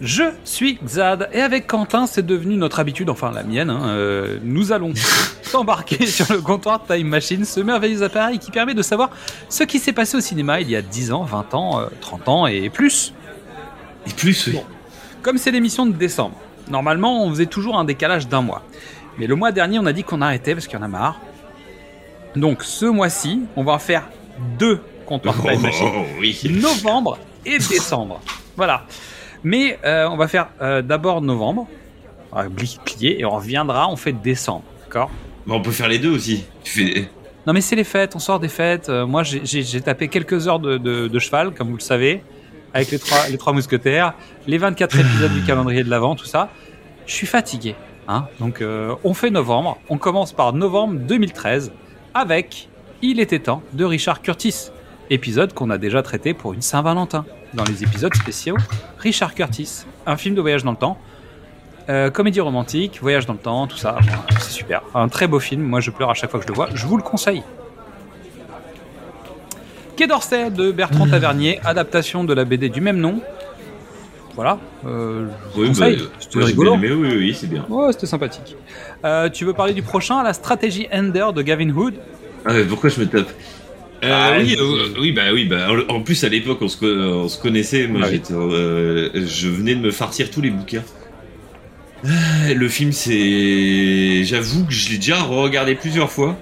Je suis Xad et avec Quentin c'est devenu notre habitude, enfin la mienne, hein, euh, nous allons s'embarquer sur le comptoir Time Machine, ce merveilleux appareil qui permet de savoir ce qui s'est passé au cinéma il y a 10 ans, 20 ans, euh, 30 ans et plus. Et plus, oui. Comme c'est l'émission de décembre, normalement on faisait toujours un décalage d'un mois. Mais le mois dernier on a dit qu'on arrêtait parce qu'il y en a marre. Donc ce mois-ci on va en faire deux comptoirs Oh, Time Machine. oh, oui. novembre et décembre. Voilà. Mais euh, on va faire euh, d'abord novembre, on va bli- plier, et on reviendra, on fait décembre. D'accord? Mais on peut faire les deux aussi. Tu fais. Non mais c'est les fêtes, on sort des fêtes. Euh, moi j'ai- tapé quelques heures de, de- de cheval, comme vous le savez, avec les trois, les trois mousquetaires, les 24 épisodes du calendrier de l'Avent, tout ça. Je suis fatigué. Hein Donc on fait novembre, on commence par novembre 2013 avec Il était temps de Richard Curtis, épisode qu'on a déjà traité pour une Saint-Valentin dans les épisodes spéciaux Richard Curtis, un film de voyage dans le temps. Euh, comédie romantique, voyage dans le temps, tout ça, c'est super. Un très beau film, moi je pleure à chaque fois que je le vois, je vous le conseille. Quai d'Orsay de Bertrand Tavernier, adaptation de la BD du même nom. Voilà, euh, je vous Oui, conseille, bah, c'était rigolo. oui, oui, oui, c'est bien. Ouais, c'était sympathique. Euh, tu veux parler du prochain, la stratégie Ender de Gavin Hood? Ah, mais pourquoi je me tape? Euh, Ah, oui, euh, euh, oui, bah oui, bah en- plus à l'époque on se, on se connaissait. Moi, Ah j'étais, euh, je venais de me farcir tous les bouquins. Ah, Le film, c'est, j'avoue que je l'ai déjà regardé plusieurs fois,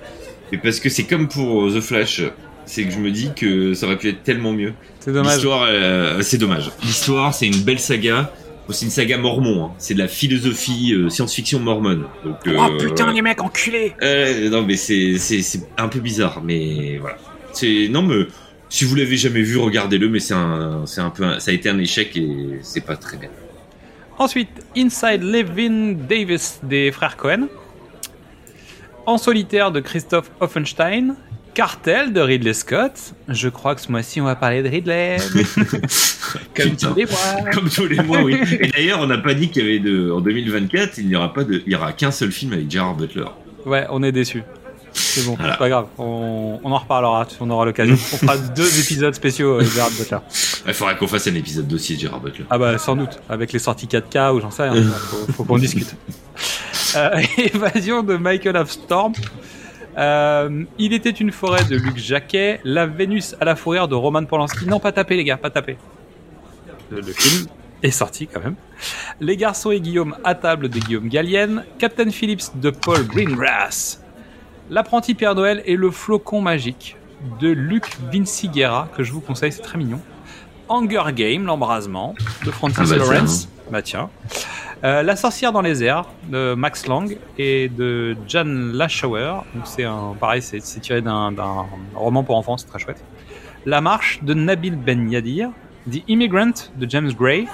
et parce que c'est comme pour The Flash, c'est que je me dis que ça aurait pu être tellement mieux. C'est dommage. L'histoire, euh, c'est dommage. L'histoire, c'est une belle saga. C'est une saga mormon. hein. C'est de la philosophie euh, science-fiction mormone. Donc, Oh euh, putain, les mecs enculés euh, non, mais c'est c'est c'est un peu bizarre, mais voilà. C'est non, mais si vous l'avez jamais vu, regardez-le. Mais c'est un c'est un peu un- ça a été un échec et c'est pas très bien. Ensuite, Inside Levin Davis des frères Cohen. En solitaire de Christophe Offenstein. Cartel de Ridley Scott. Je crois que ce mois-ci, on va parler de Ridley. Comme Putain. tous les mois. Comme tous les mois, oui. Et d'ailleurs, on n'a pas dit qu'il y avait de en 2024, il n'y aura pas de, il y aura qu'un seul film avec Gerard Butler. Ouais, on est déçus. C'est bon, Voilà. c'est pas grave. On, on en reparlera, on aura l'occasion. on fera deux épisodes spéciaux avec Gerard Butler. Il faudra qu'on fasse un épisode dossier de Gerard Butler. Ah bah sans doute, avec les sorties 4K ou j'en sais rien, faut, faut qu'on discute. Euh, évasion de Michael of Storm. Euh, il était une forêt de Luc Jacquet. La Vénus à la fourrière de Roman Polanski. Non, pas taper les gars, pas taper. Le, le film est sorti quand même. Les garçons et Guillaume à table de Guillaume Gallienne. Captain Phillips de Paul Greengrass. L'apprenti Père Noël et le flocon magique de Luc Vinciguerra, que je vous conseille, c'est très mignon. Hunger Game, l'embrasement de Francis Ah bah tiens. Lawrence. Bah tiens. Euh, la sorcière dans les airs de Max Lang et de Jan Lashauer. Donc c'est un pareil, c'est c'est tiré d'un d'un roman pour enfants, c'est très chouette. La marche de Nabil Ben Yadir, The Immigrant de James Gray,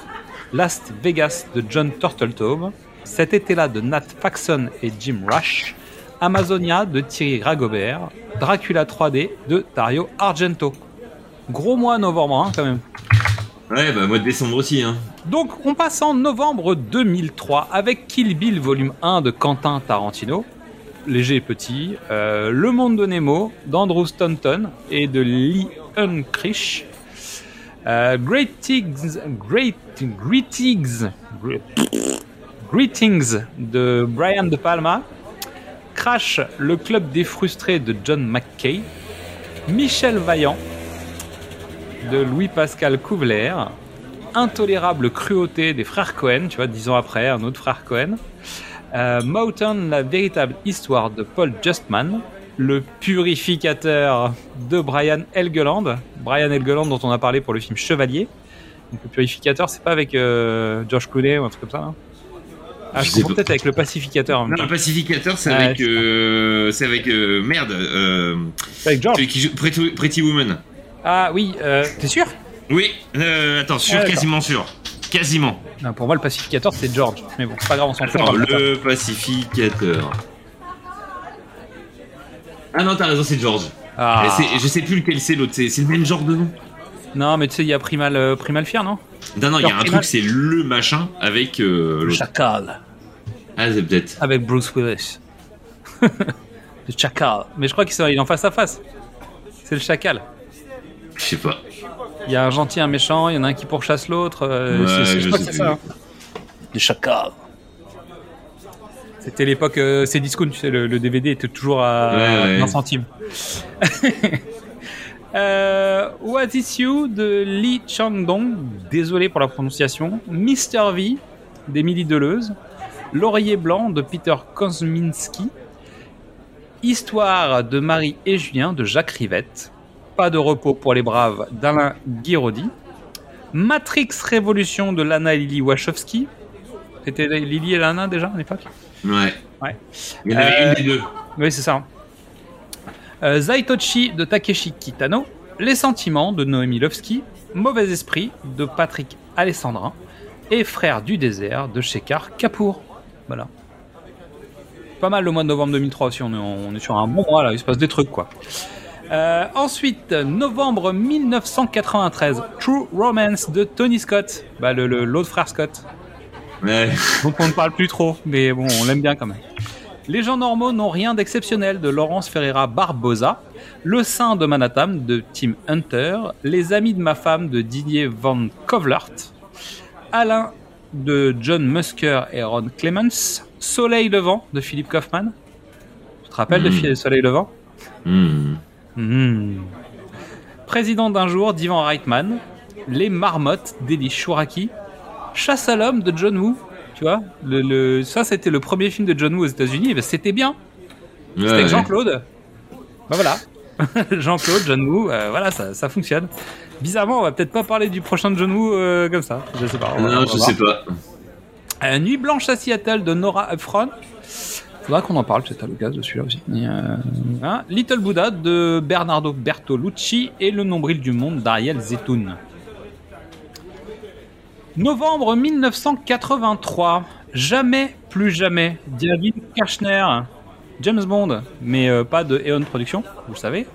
Last Vegas de John Turtletaube, Cet été-là de Nat Faxon et Jim Rush, Amazonia de Thierry Ragobert, Dracula 3D de Dario Argento. Gros mois novembre hein, quand même. Ouais, bah mois de décembre aussi, hein. Donc on passe en novembre 2003 avec Kill Bill volume 1 de Quentin Tarantino, léger et petit, euh, Le Monde de Nemo d'Andrew Stanton et de Lee Unkrich, euh, Greetings, Great, Greetings, Gre- Greetings de Brian De Palma, Crash, le club des frustrés de John McKay, Michel Vaillant de Louis-Pascal Couvler, Intolérable cruauté des frères Cohen, tu vois, dix ans après, un autre frère Cohen, euh, Mountain, la véritable histoire de Paul Justman, le purificateur de Brian Helgeland. Brian Helgeland dont on a parlé pour le film Chevalier. Donc le purificateur, c'est pas avec euh, George Clooney ou un truc comme ça, non Ah, Je comprends peut-être avec le pacificateur. Non, le pacificateur, c'est Ouais, avec. euh, c'est avec. euh, merde. Euh, C'est avec George. celui qui joue Pretty, Pretty Woman. Ah oui, euh, t'es sûr? Oui, euh, attends, sûr, Ah, quasiment sûr. Quasiment. Non, Pour moi, le pacificateur, c'est George. Mais bon, c'est pas grave, on s'en fout. Attends, le pacificateur. Ah non, t'as raison, c'est George. Ah. Je sais plus lequel c'est l'autre, c'est le même genre de nom. Non, mais tu sais, il y a Primal, euh, Primal Fear, non? Non, non, il y a un Primal- truc, c'est le machin avec euh, Le chacal. Ah, c'est peut-être. Avec Bruce Willis. le chacal. Mais je crois qu'il est en face à face. C'est le chacal. Je sais pas. Il y a un gentil, un méchant, il y en a un qui pourchasse l'autre. euh, Ouais, c'est- c'est- je je crois que sais c'est ça. hein? Le chacal. C'était l'époque euh, c'est discount, tu sais, le, le DVD était toujours à Ouais, ouais. 20 centimes. euh, What is You de Lee Chang-dong, désolé pour la prononciation. Mr. V d'Émilie Deleuze. Laurier blanc de Peter Kosminski. Histoire de Marie et Julien de Jacques Rivette. Pas de repos pour les braves d'Alain Guiraudy. Matrix Révolution de Lana Lily Wachowski. C'était Lily et Lana déjà à l'époque? Ouais. Ouais. Il y en avait Euh, une des deux. Oui, c'est ça. Euh, Zaitochi de Takeshi Kitano. Les sentiments de Noémie Lovski. Mauvais esprit de Patrick Alessandrin. Et Frères du désert de Shekar Kapoor. Voilà. Pas mal le mois de novembre 2003 aussi. On est, on est sur un bon mois là. Il se passe des trucs quoi. Euh, ensuite, novembre 1993, True Romance de Tony Scott, bah, le- le- l'autre frère Scott. Ouais. Donc on ne parle plus trop, mais bon, on l'aime bien quand même. Les gens normaux n'ont rien d'exceptionnel de Laurence Ferreira Barbosa, Le sein de Manhattan de Tim Hunter, Les amis de ma femme de Didier Van Kovlart, Alain de John Musker et Ron Clements, Soleil levant de Philippe Kaufman. Tu te rappelles de Mm. Phil- Soleil levant Hmm. Mhm. Président d'un jour d'Ivan Reitman, Les Marmottes d'Eli Chouraki, Chasse à l'homme de John Woo. Tu vois, le, le- ça c'était le premier film de John Woo aux États-Unis. ben, C'était bien. C'était avec. Jean-Claude. Ben voilà. Jean-Claude, John Woo, euh, voilà, ça, ça fonctionne. Bizarrement, on va peut-être pas parler du prochain John Woo euh, comme ça. Je sais pas. Non, je voir. sais pas. Euh, Nuit blanche à Seattle de Nora Ephron. Faudra qu'on en parle peut-être à l'occasion de celui-là aussi. Hein, Little Buddha de Bernardo Bertolucci et Le nombril du monde d'Ariel Zetoun. Novembre 1983. Jamais, plus jamais. David Kirchner. James Bond, mais euh, pas de Eon Productions, vous le savez.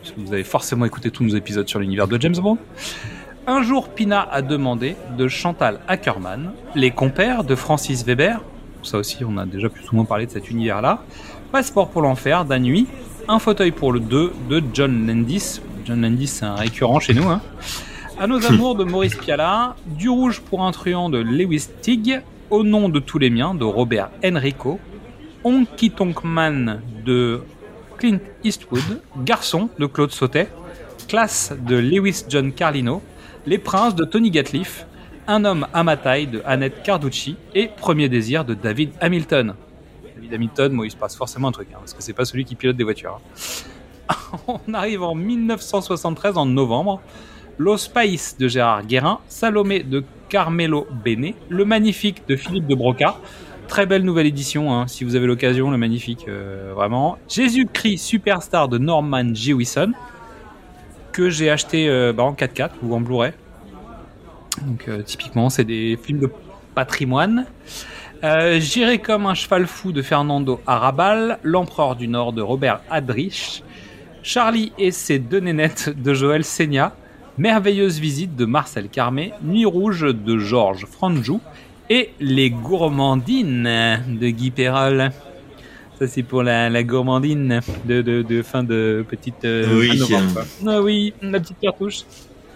Parce que vous avez forcément écouté tous nos épisodes sur l'univers de James Bond. Un jour, Pina a demandé de Chantal Ackerman, Les compères de Francis Weber. Ça aussi, on a déjà plus ou moins parlé de cet univers-là. Passeport pour l'enfer d'Anui. Un fauteuil pour le 2 de John Landis. John Landis, c'est un récurrent chez nous. Hein. À nos amours de Maurice Piala. Du rouge pour un truand de Lewis Tigg. Au nom de tous les miens de Robert Enrico. Honky Tonk Man de Clint Eastwood. Garçon de Claude Sautet. Classe de Lewis John Carlino. Les Princes de Tony Gatliff, Un homme à ma taille de Annette Carducci et Premier désir de David Hamilton. David Hamilton, moi, il se passe forcément un truc, hein, parce que c'est pas celui qui pilote des voitures. hein. On arrive en 1973, en novembre. Los País de Gérard Guérin, Salomé de Carmelo Bene, Le Magnifique de Philippe de Broca. Très belle nouvelle édition, hein, si vous avez l'occasion, Le Magnifique, euh, vraiment. Jésus-Christ Superstar de Norman Jewison que j'ai acheté euh, bah, en 4K ou en Blu-ray. Donc euh, typiquement, c'est des films de patrimoine. J'irai comme un cheval fou de Fernando Arrabal, L'Empereur du Nord de Robert Adrich, Charlie et ses deux nénettes de Joël Seigna, Merveilleuse visite de Marcel Carmé, Nuit rouge de Georges Franjou et Les gourmandines de Guy Perrol. Ça, c'est pour la, la gourmandine de, de, de fin de petite. euh, Oui. fin novembre, quoi. Ah oui, la petite cartouche.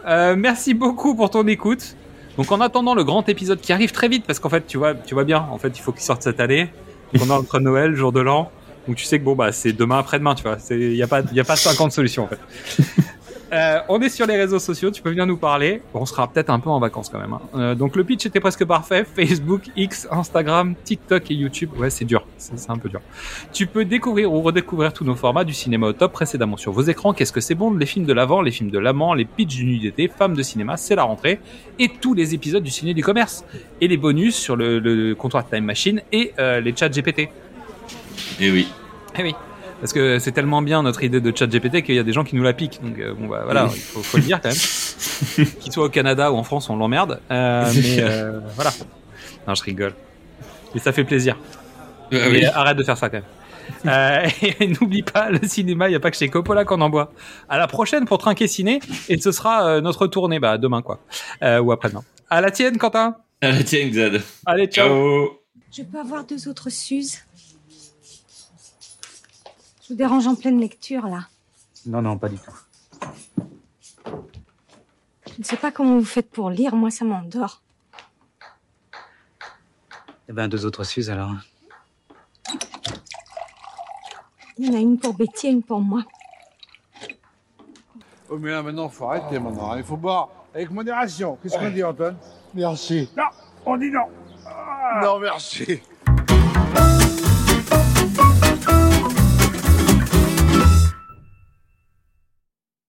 Euh, merci beaucoup pour ton écoute. Donc, en attendant le grand épisode qui arrive très vite, parce qu'en fait, tu vois, tu vois bien, en fait, il faut qu'il sorte cette année. On est entre Noël, jour de l'an. Donc, tu sais que bon, bah, c'est demain après-demain, tu vois. Il n'y a, pas- y a pas 50 solutions, en fait. Euh, on est sur les réseaux sociaux, tu peux venir nous parler. Bon, on sera peut-être un peu en vacances quand même. hein. Euh, donc le pitch était presque parfait. Facebook, X, Instagram, TikTok et YouTube. Ouais, c'est dur, c'est un peu dur. Tu peux découvrir ou redécouvrir tous nos formats du cinéma au top précédemment sur vos écrans. Qu'est-ce que c'est bon? Les films de l'avant, les films de l'amant, les pitchs du nuit d'été, femmes de cinéma, c'est la rentrée. Et tous les épisodes du ciné du commerce. Et les bonus sur le, le comptoir Time Machine et euh, les chats GPT. Et oui. Eh oui. Parce que c'est tellement bien notre idée de chat GPT qu'il y a des gens qui nous la piquent. Donc euh, bon bah voilà, il faut, faut le dire quand même. Qu'il soit au Canada ou en France, on l'emmerde. Euh, mais euh, voilà. Non, je rigole. Mais ça fait plaisir. Mais oui. arrête de faire ça quand même. Euh, et n'oublie pas, le cinéma, il n'y a pas que chez Coppola qu'on en boit. À la prochaine pour Trinquer Ciné, et ce sera euh, notre tournée, bah demain quoi, euh, ou après-demain. À la tienne, Quentin. À la tienne, Xad. Allez, ciao. Ciao. Je peux avoir deux autres Suzes Je vous dérange en pleine lecture, là. Non, non, pas du tout. Je ne sais pas comment vous faites pour lire, moi ça m'endort. Eh ben, deux autres Suzes alors. Il y en a une pour Betty et une pour moi. Oh, mais là, maintenant, faut arrêter maintenant. hein. Il faut boire avec modération. Qu'est-ce qu'on dit, Antoine? Merci. Non, on dit non. Non, merci.